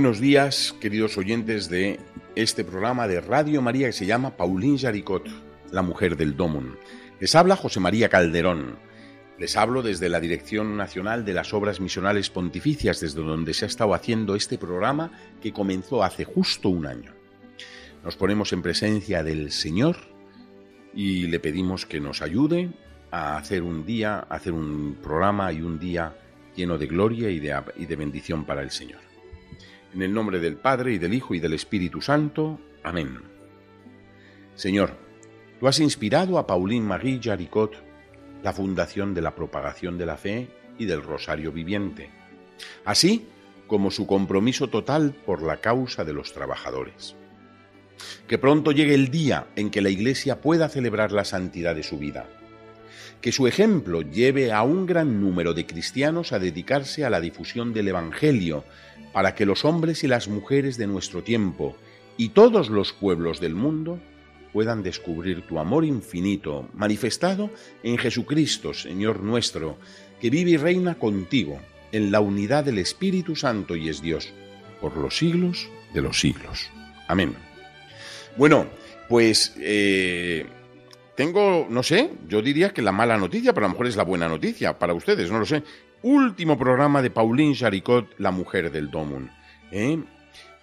Buenos días, queridos oyentes de este programa de Radio María que se llama Pauline Jaricot, la mujer del Domun. Les habla José María Calderón. Les hablo desde la Dirección Nacional de las Obras Misionales Pontificias, desde donde se ha estado haciendo este programa que comenzó hace justo un año. Nos ponemos en presencia del Señor y le pedimos que nos ayude a hacer un día, a hacer un programa y un día lleno de gloria y de bendición para el Señor. En el nombre del Padre y del Hijo y del Espíritu Santo. Amén. Señor, tú has inspirado a Pauline Marie Jaricot la fundación de la propagación de la fe y del Rosario Viviente, así como su compromiso total por la causa de los trabajadores. Que pronto llegue el día en que la Iglesia pueda celebrar la santidad de su vida. Que su ejemplo lleve a un gran número de cristianos a dedicarse a la difusión del Evangelio para que los hombres y las mujeres de nuestro tiempo y todos los pueblos del mundo puedan descubrir tu amor infinito manifestado en Jesucristo, Señor nuestro, que vive y reina contigo en la unidad del Espíritu Santo y es Dios, por los siglos de los siglos. Amén. Bueno, pues eh, tengo, no sé, yo diría que la mala noticia, pero a lo mejor es la buena noticia para ustedes, no lo sé último programa de Pauline Jaricot, la mujer del Domun. ¿eh?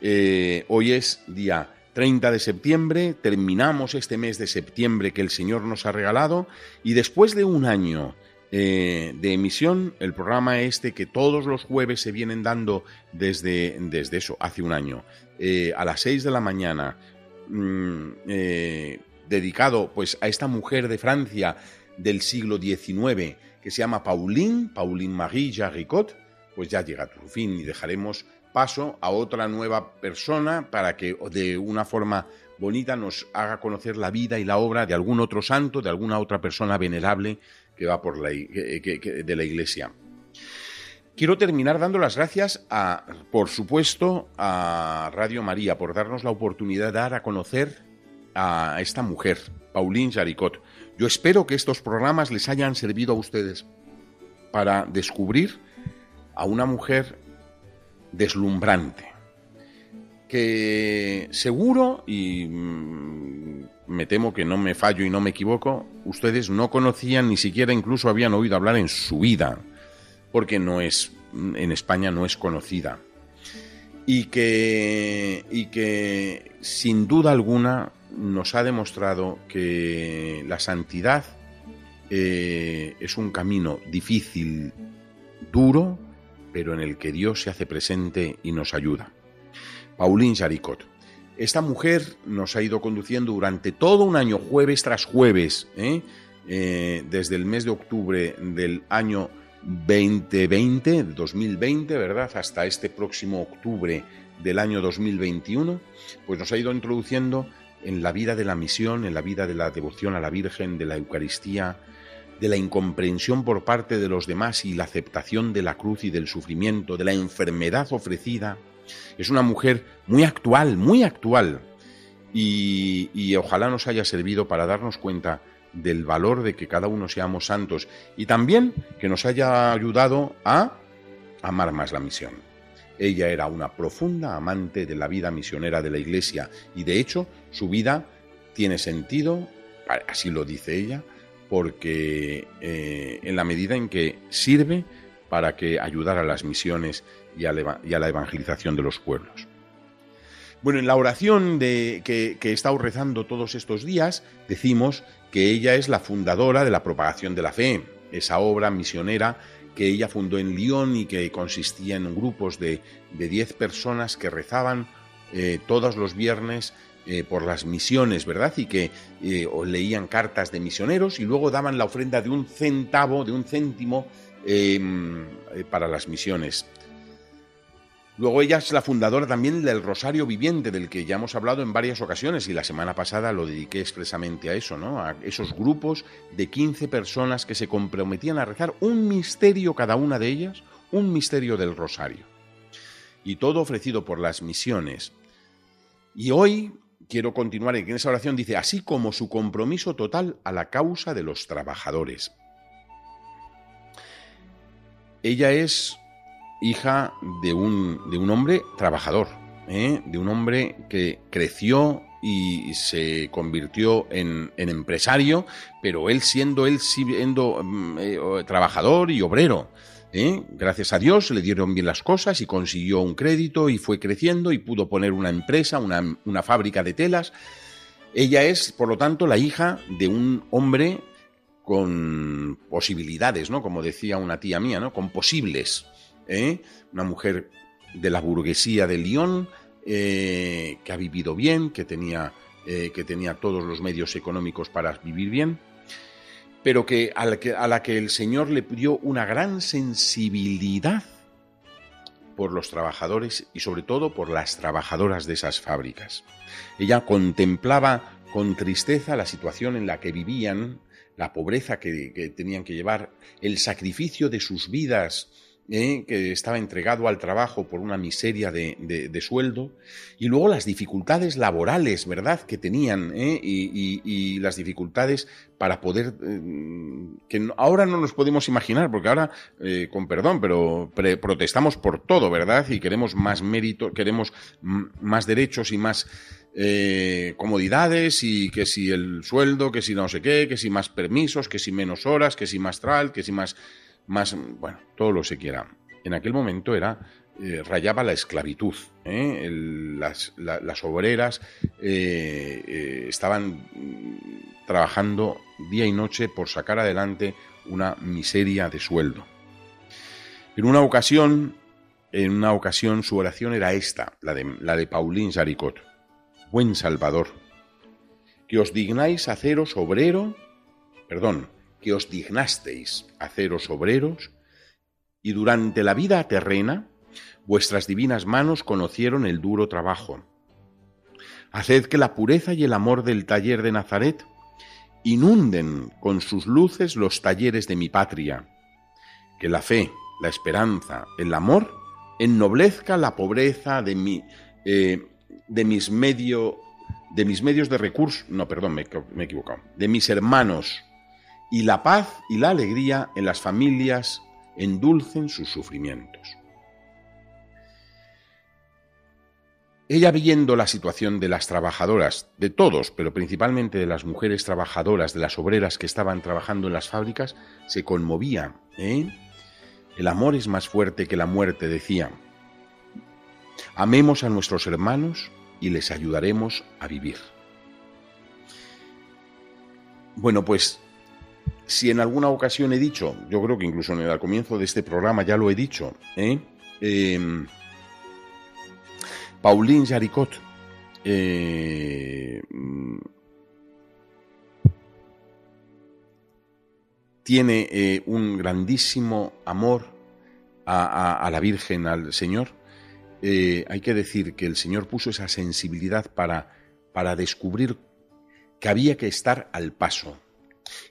Eh, hoy es día 30 de septiembre, terminamos este mes de septiembre que el Señor nos ha regalado y después de un año eh, de emisión, el programa este que todos los jueves se vienen dando desde, desde eso, hace un año, a las 6 de la mañana, mm, dedicado pues a esta mujer de Francia del siglo XIX, que se llama Pauline, Pauline Marie Jaricot, pues ya llega a su fin y dejaremos paso a otra nueva persona para que de una forma bonita nos haga conocer la vida y la obra de algún otro santo, de alguna otra persona venerable que va por la, de la iglesia. Quiero terminar dando las gracias a, por supuesto, a Radio María por darnos la oportunidad de dar a conocer a esta mujer, Pauline Jaricot. Yo espero que estos programas les hayan servido a ustedes para descubrir a una mujer deslumbrante, que seguro, y mm, me temo que no me fallo y no me equivoco, ustedes no conocían, ni siquiera incluso habían oído hablar en su vida, porque no es, en España no es conocida. Y que, y que sin duda alguna nos ha demostrado que la santidad eh, es un camino difícil, duro, pero en el que Dios se hace presente y nos ayuda. Pauline Jaricot. Esta mujer nos ha ido conduciendo durante todo un año, jueves tras jueves, ¿eh? Eh, desde el mes de octubre del año 2020, 2020, ¿verdad? Hasta este próximo octubre del año 2021, pues nos ha ido introduciendo en la vida de la misión, en la vida de la devoción a la Virgen, de la Eucaristía, de la incomprensión por parte de los demás y la aceptación de la cruz y del sufrimiento, de la enfermedad ofrecida. Es una mujer muy actual, muy actual. Y, ojalá nos haya servido para darnos cuenta del valor de que cada uno seamos santos y también que nos haya ayudado a amar más la misión. Ella era una profunda amante de la vida misionera de la Iglesia y de hecho su vida tiene sentido, así lo dice ella, porque eh, en la medida en que sirve para que ayudar a las misiones y a, la, evangelización de los pueblos. Bueno, en la oración que, que he estado rezando todos estos días, decimos que ella es la fundadora de la propagación de la fe, esa obra misionera que ella fundó en Lyon y que consistía en grupos de 10 personas que rezaban eh, todos los viernes eh, por las misiones, ¿verdad? Y que eh, leían cartas de misioneros y luego daban la ofrenda de un centavo, de un céntimo em, para las misiones. Luego ella es la fundadora también del Rosario Viviente, del que ya hemos hablado en varias ocasiones y la semana pasada lo dediqué expresamente a eso, ¿no? A esos grupos de 15 personas que se comprometían a rezar un misterio cada una de ellas, un misterio del Rosario. Y todo ofrecido por las misiones. Y hoy quiero continuar en esa oración dice, así como su compromiso total a la causa de los trabajadores. Ella es hija de un, de un hombre trabajador, ¿eh? de un hombre que creció y se convirtió en, empresario, pero él siendo él siendo mm, eh, trabajador y obrero. ¿eh? Gracias a Dios le dieron bien las cosas y consiguió un crédito y fue creciendo y pudo poner una empresa, una, una fábrica de telas. Ella es, por lo tanto, la hija de un hombre con posibilidades, ¿no? Como decía una tía mía, ¿no? Con posibles. ¿Eh? una mujer de la burguesía de Lyon, eh, que ha vivido bien, que tenía, eh, que tenía todos los medios económicos para vivir bien, pero que a, la que el Señor le dio una gran sensibilidad por los trabajadores y sobre todo por las trabajadoras de esas fábricas. Ella contemplaba con tristeza la situación en la que vivían, la pobreza que tenían que llevar, el sacrificio de sus vidas ¿eh? que estaba entregado al trabajo por una miseria de, sueldo, y luego las dificultades laborales, ¿verdad?, que tenían, ¿eh? y, las dificultades para poder, eh, que ahora no nos podemos imaginar, porque ahora, con perdón, pero protestamos por todo, ¿verdad?, y queremos más mérito, queremos más derechos y más... comodidades y que si el sueldo, que si no sé qué, que si más permisos, que si menos horas, que si más tral, que si más más, bueno, todo lo se quiera. En aquel momento era, eh, rayaba la esclavitud. ¿eh? las, obreras eh, estaban trabajando día y noche por sacar adelante una miseria de sueldo. En una ocasión, en una ocasión su oración era esta, la de, la de Pauline Jaricot. Buen Salvador, que os dignáis haceros obrero, perdón, que os dignasteis haceros obreros, y durante la vida terrena vuestras divinas manos conocieron el duro trabajo. Haced que la pureza y el amor del taller de Nazaret inunden con sus luces los talleres de mi patria, que la fe, la esperanza, el amor ennoblezca la pobreza de mi, eh, de mis medio, de mis medios de recursos, no, perdón, me, me he equivocado, de mis hermanos y la paz y la alegría en las familias endulcen sus sufrimientos. Ella viendo la situación de las trabajadoras, de todos, pero principalmente de las mujeres trabajadoras, de las obreras que estaban trabajando en las fábricas, se conmovía. ¿eh? El amor es más fuerte que la muerte, decía. Amemos a nuestros hermanos y les ayudaremos a vivir. Bueno, pues si en alguna ocasión he dicho, yo creo que incluso en el comienzo de este programa ya lo he dicho, ¿eh? Em, Pauline Jaricot eh, tiene eh, un grandísimo amor a, la Virgen, al Señor. hay que decir que el Señor puso esa sensibilidad para, para descubrir que había que estar al paso,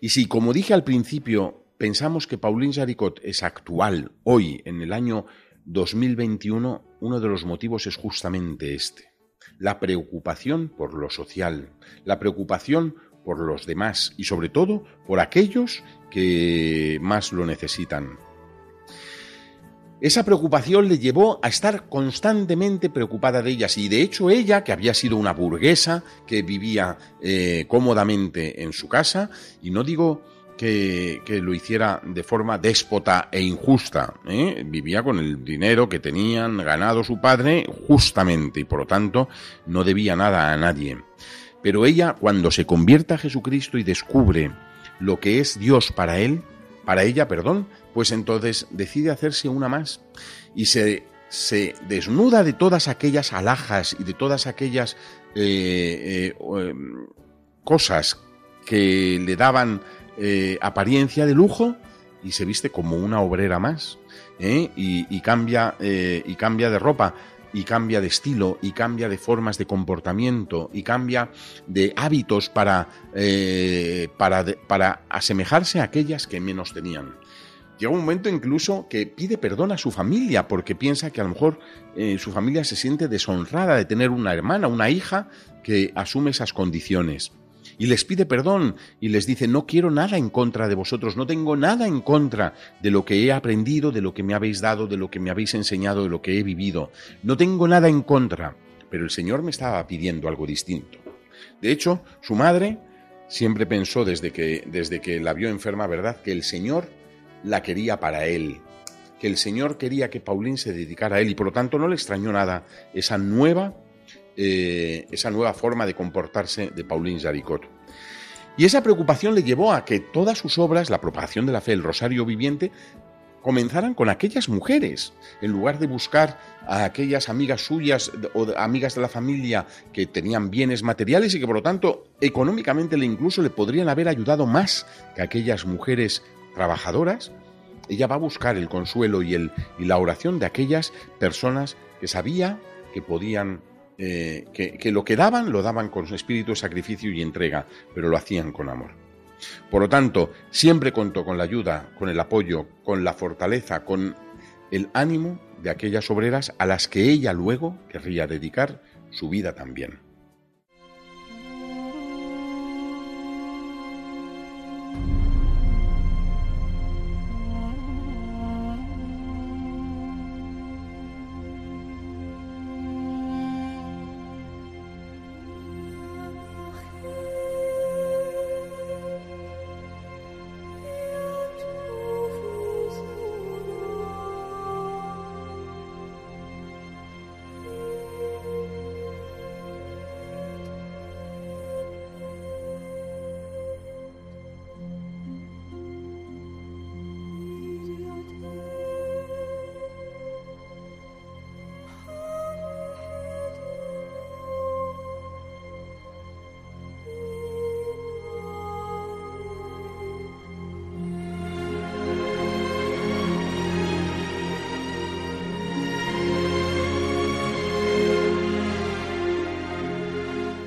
y si, como dije al principio, pensamos que Pauline Jaricot es actual hoy, en el año 2021, uno de los motivos es justamente este. La preocupación por lo social, la preocupación por los demás y sobre todo por aquellos que más lo necesitan. Esa preocupación le llevó a estar constantemente preocupada de ellas y de hecho ella, que había sido una burguesa, que vivía eh, cómodamente en su casa, y no digo que, lo hiciera de forma déspota e injusta, ¿eh? vivía con el dinero que tenían ganado su padre justamente y por lo tanto no debía nada a nadie. Pero ella, cuando se convierta a Jesucristo y descubre lo que es Dios para él, para ella, perdón, pues entonces decide hacerse una más y se, se desnuda de todas aquellas alhajas y de todas aquellas eh, eh, cosas que le daban eh, apariencia de lujo y se viste como una obrera más y, cambia, y cambia de ropa y cambia de estilo y cambia de formas de comportamiento y cambia de hábitos para, para, para asemejarse a aquellas que menos tenían. Llega un momento incluso que pide perdón a su familia porque piensa que a lo mejor su familia se siente deshonrada de tener una hermana, una hija que asume esas condiciones y les pide perdón y les dice, no quiero nada en contra de vosotros, no tengo nada en contra de lo que he aprendido, de lo que me habéis dado, de lo que me habéis enseñado, de lo que he vivido. No tengo nada en contra, pero el Señor me estaba pidiendo algo distinto. De hecho, su madre siempre pensó desde que, desde que la vio enferma, ¿verdad?, que el Señor la quería para él, que el Señor quería que Paulín se dedicara a él y por lo tanto no le extrañó nada esa nueva eh, esa nueva forma de comportarse de Pauline Jaricot. Y esa preocupación le llevó a que todas sus obras, la propagación de la fe, el rosario viviente, comenzaran con aquellas mujeres, en lugar de buscar a aquellas amigas suyas o amigas de la familia que tenían bienes materiales y que por lo tanto económicamente incluso le podrían haber ayudado más que aquellas mujeres trabajadoras, ella va a buscar el consuelo y, el, y la oración de aquellas personas que sabía que podían eh, que, lo que daban lo daban con su espíritu de sacrificio y entrega, pero lo hacían con amor. Por lo tanto, siempre contó con la ayuda, con el apoyo, con la fortaleza, con el ánimo de aquellas obreras a las que ella luego querría dedicar su vida también.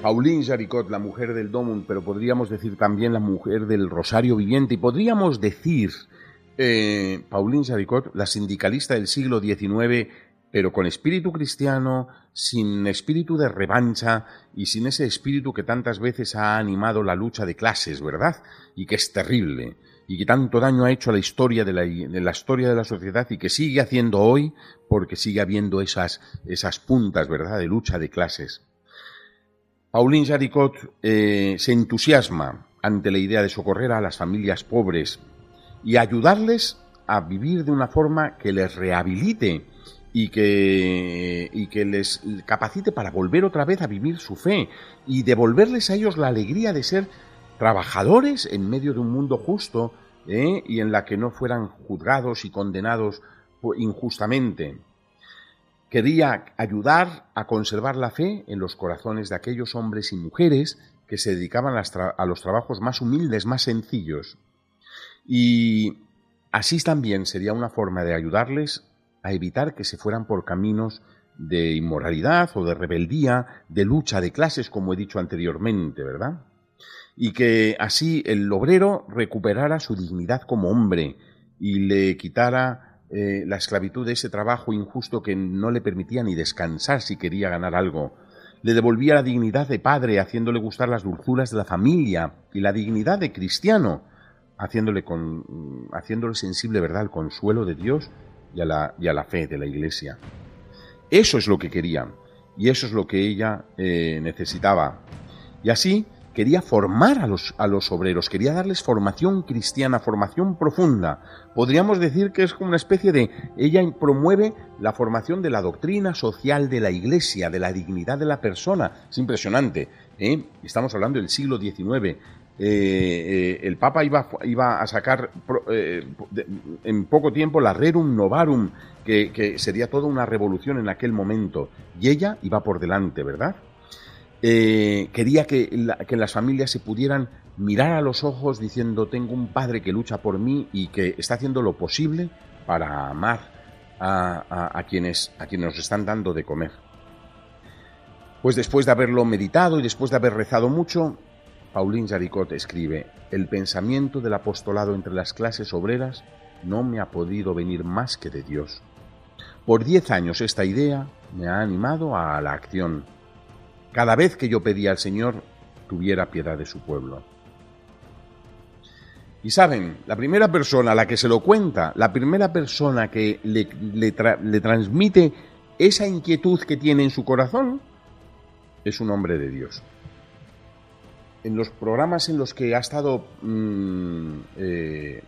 Pauline Jaricot, la mujer del Domun, pero podríamos decir también la mujer del Rosario Viviente, y podríamos decir eh, Pauline Jaricot, la sindicalista del siglo XIX, pero con espíritu cristiano, sin espíritu de revancha y sin ese espíritu que tantas veces ha animado la lucha de clases, ¿verdad? Y que es terrible y que tanto daño ha hecho a la historia de la, de la historia de la sociedad y que sigue haciendo hoy porque sigue habiendo esas, esas puntas, ¿verdad?, de lucha de clases. Pauline Jaricot eh, se entusiasma ante la idea de socorrer a las familias pobres y ayudarles a vivir de una forma que les rehabilite y que, y que les capacite para volver otra vez a vivir su fe y devolverles a ellos la alegría de ser trabajadores en medio de un mundo justo ¿eh? y en la que no fueran juzgados y condenados injustamente. Quería ayudar a conservar la fe en los corazones de aquellos hombres y mujeres que se dedicaban a los trabajos más humildes, más sencillos. Y así también sería una forma de ayudarles a evitar que se fueran por caminos de inmoralidad o de rebeldía, de lucha de clases, como he dicho anteriormente, ¿verdad? Y que así el obrero recuperara su dignidad como hombre y le quitara eh, la esclavitud de ese trabajo injusto que no le permitía ni descansar si quería ganar algo. Le devolvía la dignidad de padre, haciéndole gustar las dulzuras de la familia, y la dignidad de cristiano, haciéndole, con, haciéndole sensible verdad al consuelo de Dios y a, la, y a la fe de la Iglesia. Eso es lo que quería, y eso es lo que ella eh, necesitaba. Y así quería formar a los, a los obreros, quería darles formación cristiana, formación profunda. Podríamos decir que es como una especie de... Ella promueve la formación de la doctrina social de la Iglesia, de la dignidad de la persona. Es impresionante. ¿eh? Estamos hablando del siglo XIX. Eh, eh, el Papa iba, iba a sacar en poco tiempo la Rerum Novarum, que, que sería toda una revolución en aquel momento. Y ella iba por delante, ¿verdad? Eh, quería que, que las familias se pudieran mirar a los ojos diciendo tengo un padre que lucha por mí y que está haciendo lo posible para amar a, quienes, a quienes nos están dando de comer. Pues después de haberlo meditado y después de haber rezado mucho, Pauline Jaricot escribe, el pensamiento del apostolado entre las clases obreras no me ha podido venir más que de Dios. Por diez años esta idea me ha animado a la acción. Cada vez que yo pedía al Señor, tuviera piedad de su pueblo. Y saben, la primera persona a la que se lo cuenta, la primera persona que le, transmite esa inquietud que tiene en su corazón, es un hombre de Dios. En los programas en los que ha estado mm, eh,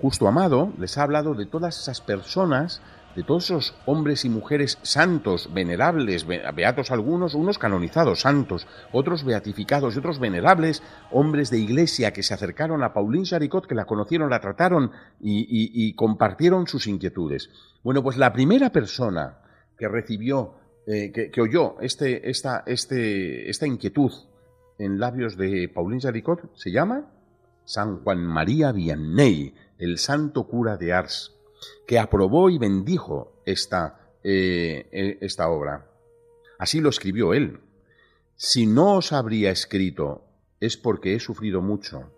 justo amado, les ha hablado de todas esas personas de todos esos hombres y mujeres santos, venerables, beatos algunos, unos canonizados santos, otros beatificados y otros venerables, hombres de iglesia que se acercaron a Pauline Charicot, que la conocieron, la trataron y, compartieron sus inquietudes. Bueno, pues la primera persona que recibió, eh, que, oyó este, esta, este, esta inquietud en labios de Pauline Charicot se llama San Juan María Vianney, el santo cura de Ars que aprobó y bendijo esta, eh, e, esta obra. Así lo escribió él. Si no os habría escrito es porque he sufrido mucho.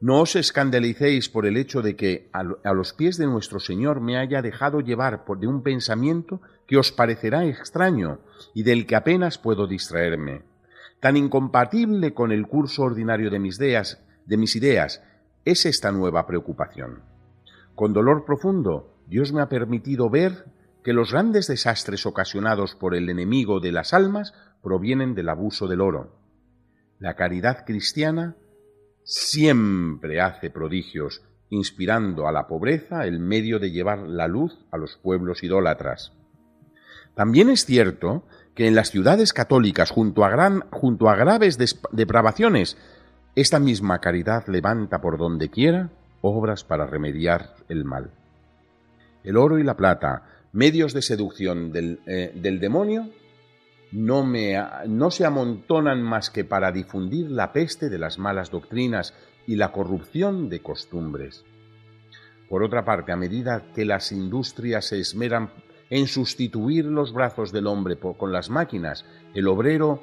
No os escandalicéis por el hecho de que a, los pies de nuestro Señor me haya dejado llevar por de un pensamiento que os parecerá extraño y del que apenas puedo distraerme. Tan incompatible con el curso ordinario de mis ideas, de mis ideas es esta nueva preocupación. Con dolor profundo, Dios me ha permitido ver que los grandes desastres ocasionados por el enemigo de las almas provienen del abuso del oro. La caridad cristiana siempre hace prodigios, inspirando a la pobreza el medio de llevar la luz a los pueblos idólatras. También es cierto que en las ciudades católicas, junto a, gran, junto a graves depravaciones, esta misma caridad levanta por donde quiera obras para remediar el mal. El oro y la plata, medios de seducción del, eh, demonio, no, me, no se amontonan más que para difundir la peste de las malas doctrinas y la corrupción de costumbres. Por otra parte, a medida que las industrias se esmeran en sustituir los brazos del hombre con las máquinas, el obrero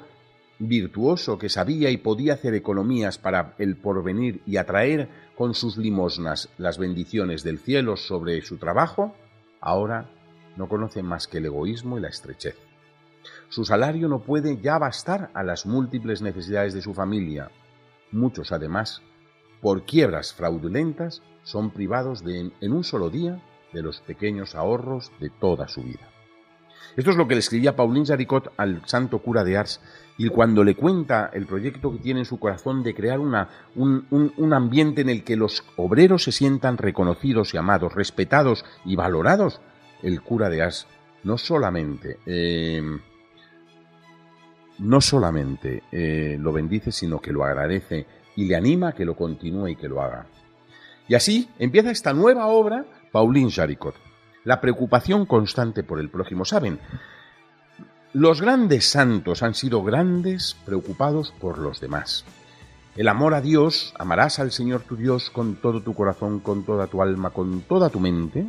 virtuoso que sabía y podía hacer economías para el porvenir y atraer con sus limosnas las bendiciones del cielo sobre su trabajo, ahora no conoce más que el egoísmo y la estrechez. Su salario no puede ya bastar a las múltiples necesidades de su familia. Muchos, además, por quiebras fraudulentas, son privados de, en un solo día de los pequeños ahorros de toda su vida. Esto es lo que le escribía Pauline Jaricot al santo cura de Ars y cuando le cuenta el proyecto que tiene en su corazón de crear una, un, ambiente en el que los obreros se sientan reconocidos y amados, respetados y valorados, el cura de Ars no solamente, em, no solamente eh, lo bendice, sino que lo agradece y le anima a que lo continúe y que lo haga. Y así empieza esta nueva obra, Pauline Jaricot. La preocupación constante por el prójimo. Saben, los grandes santos han sido grandes preocupados por los demás. El amor a Dios, amarás al Señor tu Dios con todo tu corazón, con toda tu alma, con toda tu mente,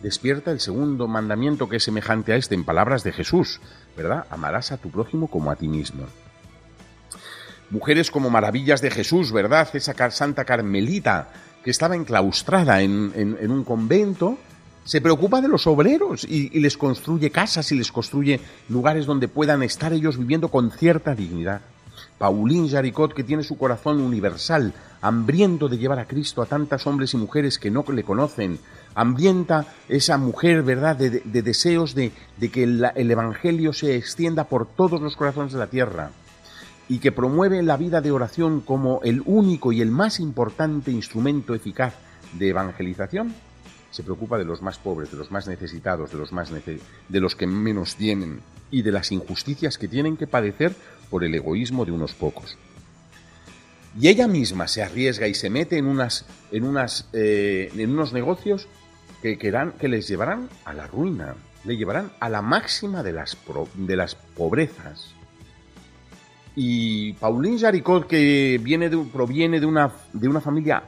despierta el segundo mandamiento que es semejante a este en palabras de Jesús, ¿verdad? Amarás a tu prójimo como a ti mismo. Mujeres como maravillas de Jesús, ¿verdad? Esa santa Carmelita que estaba enclaustrada en, en un convento se preocupa de los obreros y, les construye casas y les construye lugares donde puedan estar ellos viviendo con cierta dignidad. Pauline Jaricot, que tiene su corazón universal, hambriento de llevar a Cristo a tantos hombres y mujeres que no le conocen, hambrienta esa mujer, ¿verdad?, de, deseos de, que el Evangelio se extienda por todos los corazones de la tierra y que promueve la vida de oración como el único y el más importante instrumento eficaz de evangelización se preocupa de los más pobres, de los más necesitados, de los, más de los que menos tienen y de las injusticias que tienen que padecer por el egoísmo de unos pocos. Y ella misma se arriesga y se mete en, unas, en, unas, eh, en unos negocios que, que les llevarán a la ruina, le llevarán a la máxima de las, de las pobrezas. Y Pauline Jaricot, que viene de, proviene de una, de una familia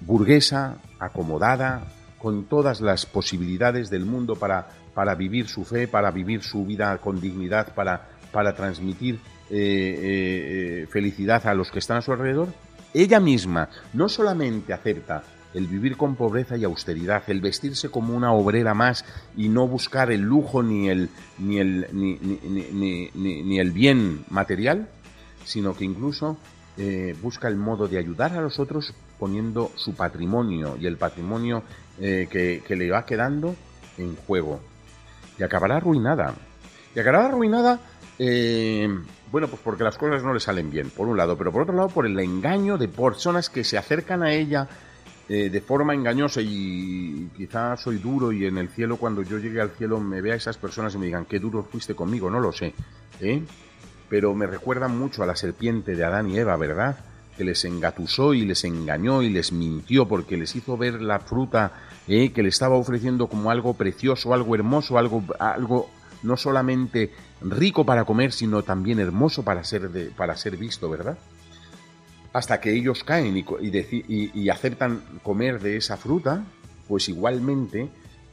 burguesa, acomodada, con todas las posibilidades del mundo para, para vivir su fe, para vivir su vida con dignidad, para, para transmitir eh, eh, felicidad a los que están a su alrededor, ella misma no solamente acepta el vivir con pobreza y austeridad, el vestirse como una obrera más y no buscar el lujo ni el, ni el, ni, ni, ni, el bien material, sino que incluso eh, busca el modo de ayudar a los otros poniendo su patrimonio y el patrimonio eh, que, le va quedando en juego. Y acabará arruinada. Y acabará arruinada, eh, bueno, pues porque las cosas no le salen bien, por un lado, pero por otro lado por el engaño de personas que se acercan a ella eh, de forma engañosa y quizá soy duro y en el cielo cuando yo llegue al cielo me vea esas personas y me digan qué duro fuiste conmigo, no lo sé, ¿eh? pero me recuerdan mucho a la serpiente de Adán y Eva, ¿verdad? Que les engatusó y les engañó y les mintió porque les hizo ver la fruta ¿eh? que le estaba ofreciendo como algo precioso, algo hermoso, algo, algo no solamente rico para comer, sino también hermoso para ser, de, para ser visto, ¿verdad? hasta que ellos caen y, aceptan comer de esa fruta, pues igualmente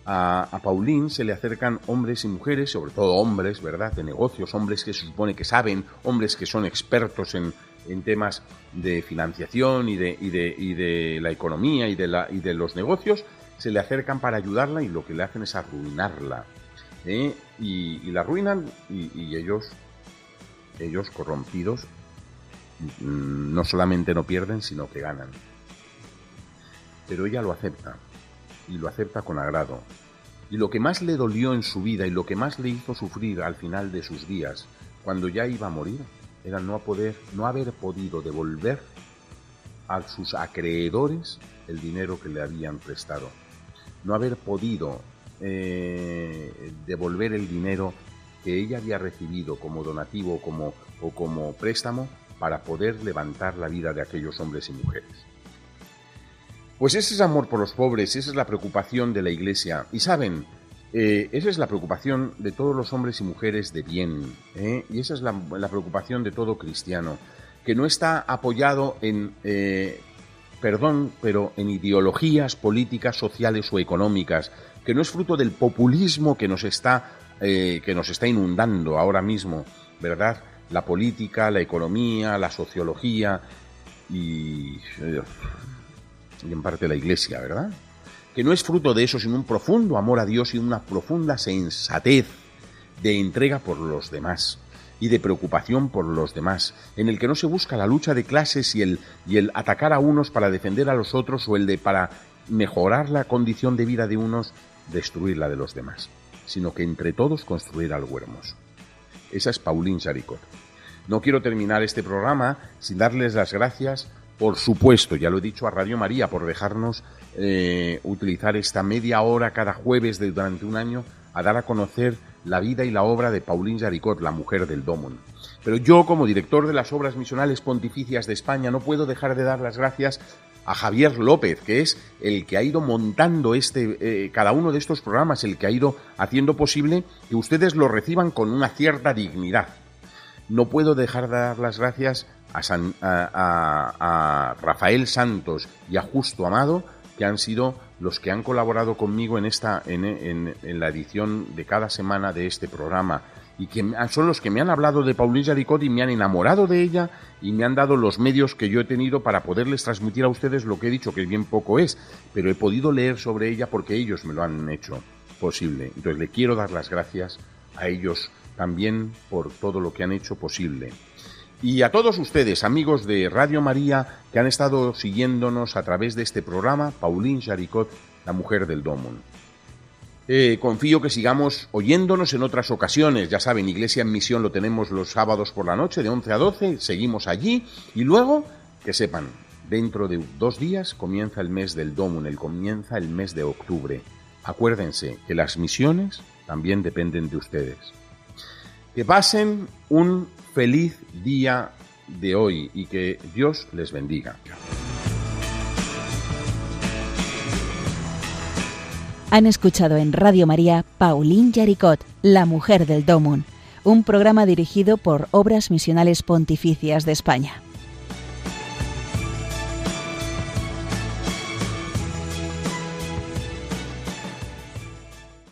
a, a, Paulín se le acercan hombres y mujeres, sobre todo hombres, ¿verdad?, de negocios, hombres que se supone que saben, hombres que son expertos en, temas de financiación y de, de, la economía y de, la, y de los negocios, se le acercan para ayudarla y lo que le hacen es arruinarla. ¿eh? Y, la arruinan y, ellos, ellos corrompidos, Mm, no solamente no pierden, sino que ganan. Pero ella lo acepta, y lo acepta con agrado. Y lo que más le dolió en su vida y lo que más le hizo sufrir al final de sus días, cuando ya iba a morir, era no, poder, no haber podido devolver a sus acreedores el dinero que le habían prestado. No haber podido eh, devolver el dinero que ella había recibido como donativo como, o como préstamo para poder levantar la vida de aquellos hombres y mujeres. Pues ese es amor por los pobres, esa es la preocupación de la Iglesia. Y saben, eh, esa es la preocupación de todos los hombres y mujeres de bien, ¿eh? y esa es la, preocupación de todo cristiano, que no está apoyado en, eh, perdón, pero en ideologías políticas, sociales o económicas, que no es fruto del populismo que nos está, que nos está inundando ahora mismo, ¿verdad? la política, la economía, la sociología y, y en parte la iglesia, ¿verdad? Que no es fruto de eso, sino un profundo amor a Dios y una profunda sensatez de entrega por los demás y de preocupación por los demás, en el que no se busca la lucha de clases y el, y el atacar a unos para defender a los otros o el de para mejorar la condición de vida de unos, destruir la de los demás, sino que entre todos construir algo hermoso. Esa es Pauline Jaricot. No quiero terminar este programa sin darles las gracias, por supuesto, ya lo he dicho a Radio María, por dejarnos eh, utilizar esta media hora cada jueves de, durante un año a dar a conocer la vida y la obra de Pauline Jaricot, la mujer del Domon. Pero yo, como director de las obras misionales pontificias de España, no puedo dejar de dar las gracias a Javier López, que es el que ha ido montando este, eh, cada uno de estos programas, el que ha ido haciendo posible que ustedes lo reciban con una cierta dignidad. No puedo dejar de dar las gracias a, Rafael Santos y a Justo Amado, que han sido los que han colaborado conmigo en esta en, en, la edición de cada semana de este programa y que son los que me han hablado de Paulina Jaricot y me han enamorado de ella y me han dado los medios que yo he tenido para poderles transmitir a ustedes lo que he dicho, que bien poco es, pero he podido leer sobre ella porque ellos me lo han hecho posible. Entonces le quiero dar las gracias a ellos también por todo lo que han hecho posible. Y a todos ustedes, amigos de Radio María, que han estado siguiéndonos a través de este programa, Pauline Jaricot, la mujer del Domon. Eh, confío que sigamos oyéndonos en otras ocasiones. Ya saben, Iglesia en Misión lo tenemos los sábados por la noche de 11 a 12. Seguimos allí. Y luego, que sepan, dentro de dos días comienza el mes del Domun, el comienza el mes de octubre. Acuérdense que las misiones también dependen de ustedes. Que pasen un feliz día de hoy y que Dios les bendiga. Han escuchado en Radio María Pauline Jaricot, la mujer del Domun, un programa dirigido por Obras Misionales Pontificias de España.